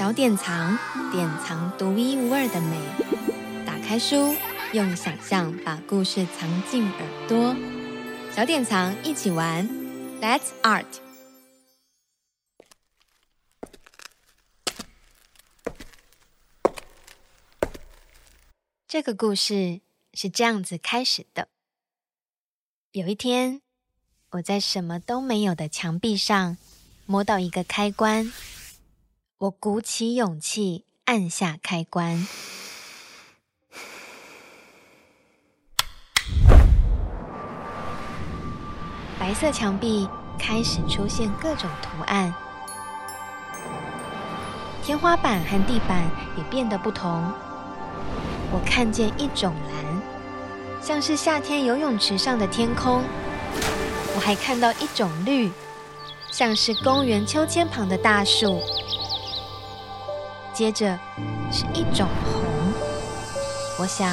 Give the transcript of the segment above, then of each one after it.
小典藏，典藏独一无二的美。打开书，用想象把故事藏进耳朵。小典藏一起玩，Let's Art。这个故事是这样子开始的：有一天，我在什么都没有的墙壁上摸到一个开关。我鼓起勇气按下开关，白色墙壁开始出现各种图案，天花板和地板也变得不同。我看见一种蓝，像是夏天游泳池上的天空；我还看到一种绿，像是公园秋千旁的大树。接着是一种红，我想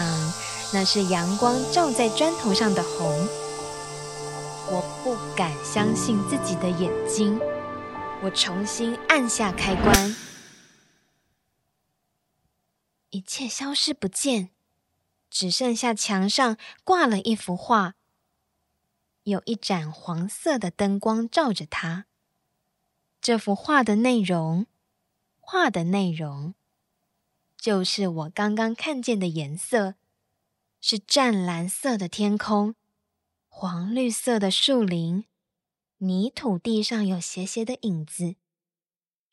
那是阳光照在砖头上的红。我不敢相信自己的眼睛，我重新按下开关，一切消失不见，只剩下墙上挂了一幅画，有一盏黄色的灯光照着它。这幅画的内容。画的内容就是我刚刚看见的颜色，是湛蓝色的天空，黄绿色的树林，泥土地上有斜斜的影子，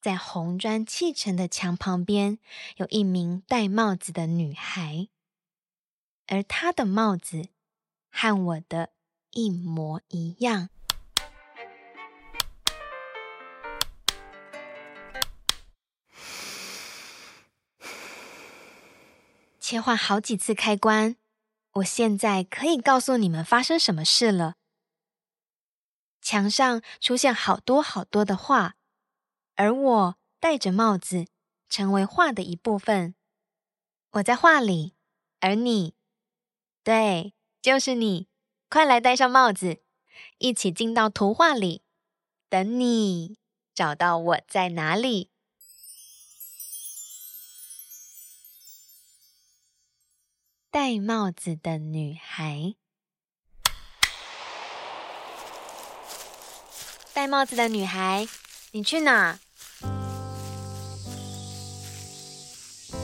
在红砖砌成的墙旁边有一名戴帽子的女孩，而她的帽子和我的一模一样。切换好几次开关，我现在可以告诉你们发生什么事了。墙上出现好多好多的画，而我戴着帽子，成为画的一部分。我在画里，而你，对，就是你，快来戴上帽子，一起进到图画里，等你找到我在哪里。戴帽子的女孩，戴帽子的女孩，你去哪？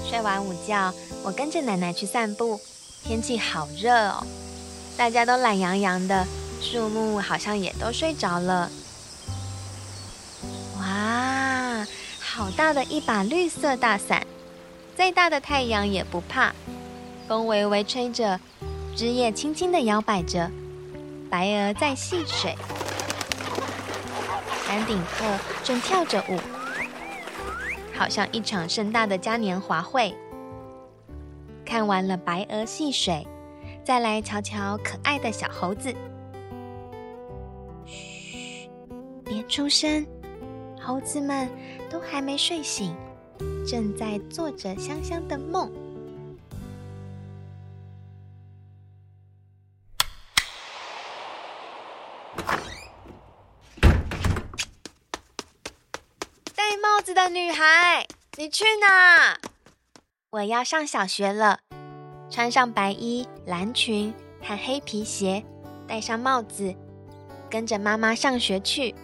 睡完午觉，我跟着奶奶去散步。天气好热哦，大家都懒洋洋的，树木好像也都睡着了。哇，好大的一把绿色大伞，再大的太阳也不怕。风微微吹着，枝叶轻轻地摇摆着，白鹅在戏水，丹顶鹤正跳着舞，好像一场盛大的嘉年华会。看完了白鹅戏水，再来瞧瞧可爱的小猴子。嘘，别出声，猴子们都还没睡醒，正在做着香香的梦。的女孩，你去哪？我要上小学了，穿上白衣、蓝裙和黑皮鞋，戴上帽子，跟着妈妈上学去。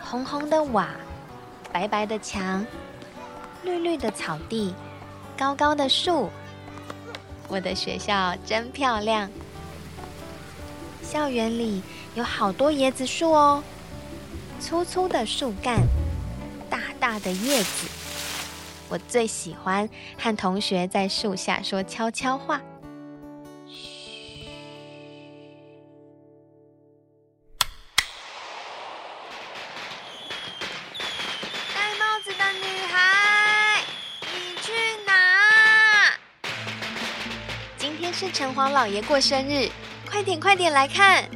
红红的瓦，白白的墙，绿绿的草地，高高的树，我的学校真漂亮。校园里有好多椰子树哦，粗粗的树干，大大的叶子。我最喜欢和同学在树下说悄悄话。嘘。戴帽子的女孩，你去哪？今天是城隍老爷过生日。快点，快点来看！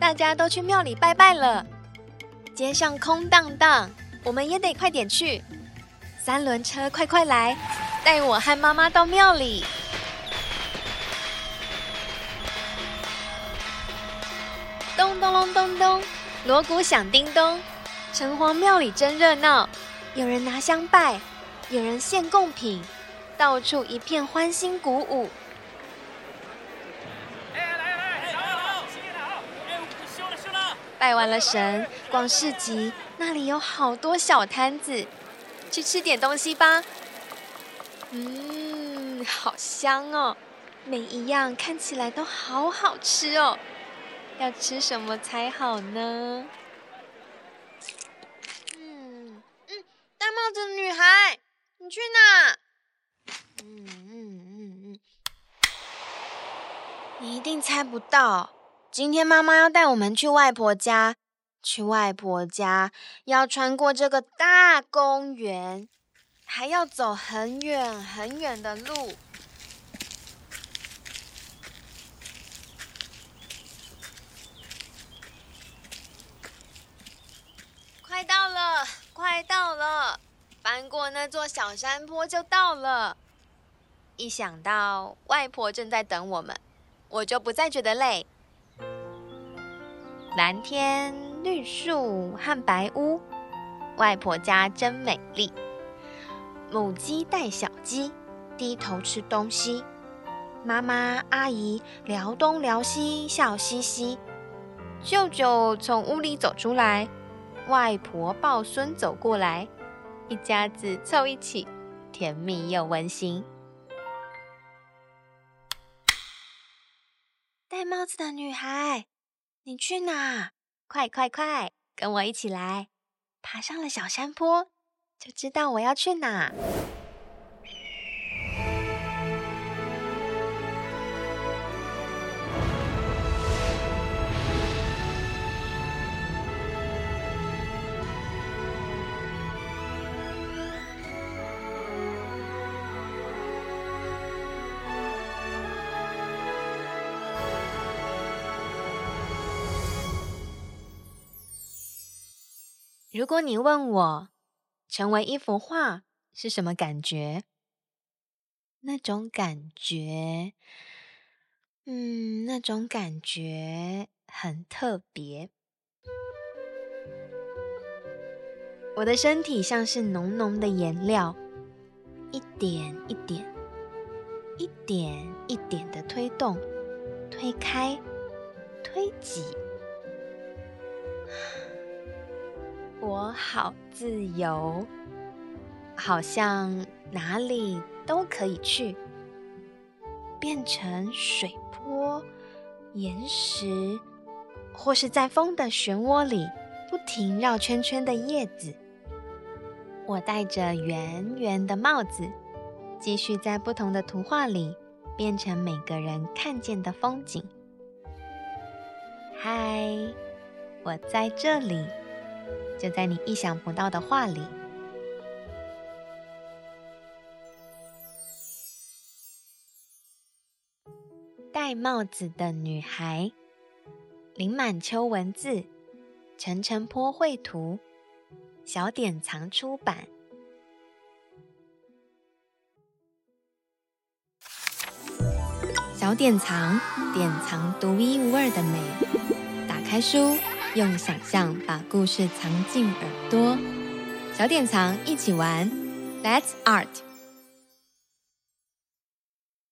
大家都去庙里拜拜了，街上空荡荡，我们也得快点去。三轮车，快快来，带我和妈妈到庙里。咚咚隆咚咚，锣鼓响叮咚，城隍庙里真热闹，有人拿香拜，有人献贡品，到处一片欢欣鼓舞。拜完了神，逛市集，那里有好多小摊子，去吃点东西吧。嗯，好香哦，每一样看起来都好好吃哦。要吃什么才好呢？嗯嗯，戴帽子的女孩，你去哪？嗯嗯嗯嗯，你一定猜不到。今天妈妈要带我们去外婆家，去外婆家要穿过这个大公园，还要走很远很远的路。快到了，快到了，翻过那座小山坡就到了。一想到外婆正在等我们，我就不再觉得累。蓝天、绿树和白屋，外婆家真美丽。母鸡带小鸡，低头吃东西。妈妈、阿姨聊东聊西，笑嘻嘻。舅舅从屋里走出来，外婆抱孙走过来，一家子凑一起，甜蜜又温馨。戴帽子的女孩。你去哪？快快快，跟我一起来！爬上了小山坡，就知道我要去哪。如果你问我，成为一幅画是什么感觉？那种感觉，嗯，那种感觉很特别。我的身体像是浓浓的颜料，一点一点，一点一点的推动、推开、推挤。我好自由，好像哪里都可以去，变成水波、岩石，或是在风的漩涡里不停绕圈圈的叶子。我戴着圆圆的帽子，继续在不同的图画里变成每个人看见的风景。嗨，我在这里。就在你意想不到的画里，戴帽子的女孩，林满秋文字，陈晨坡绘图，小典藏出版。小典藏，典藏独一无二的美。打开书。用想象把故事藏进耳朵，小典藏一起玩，Let's Art。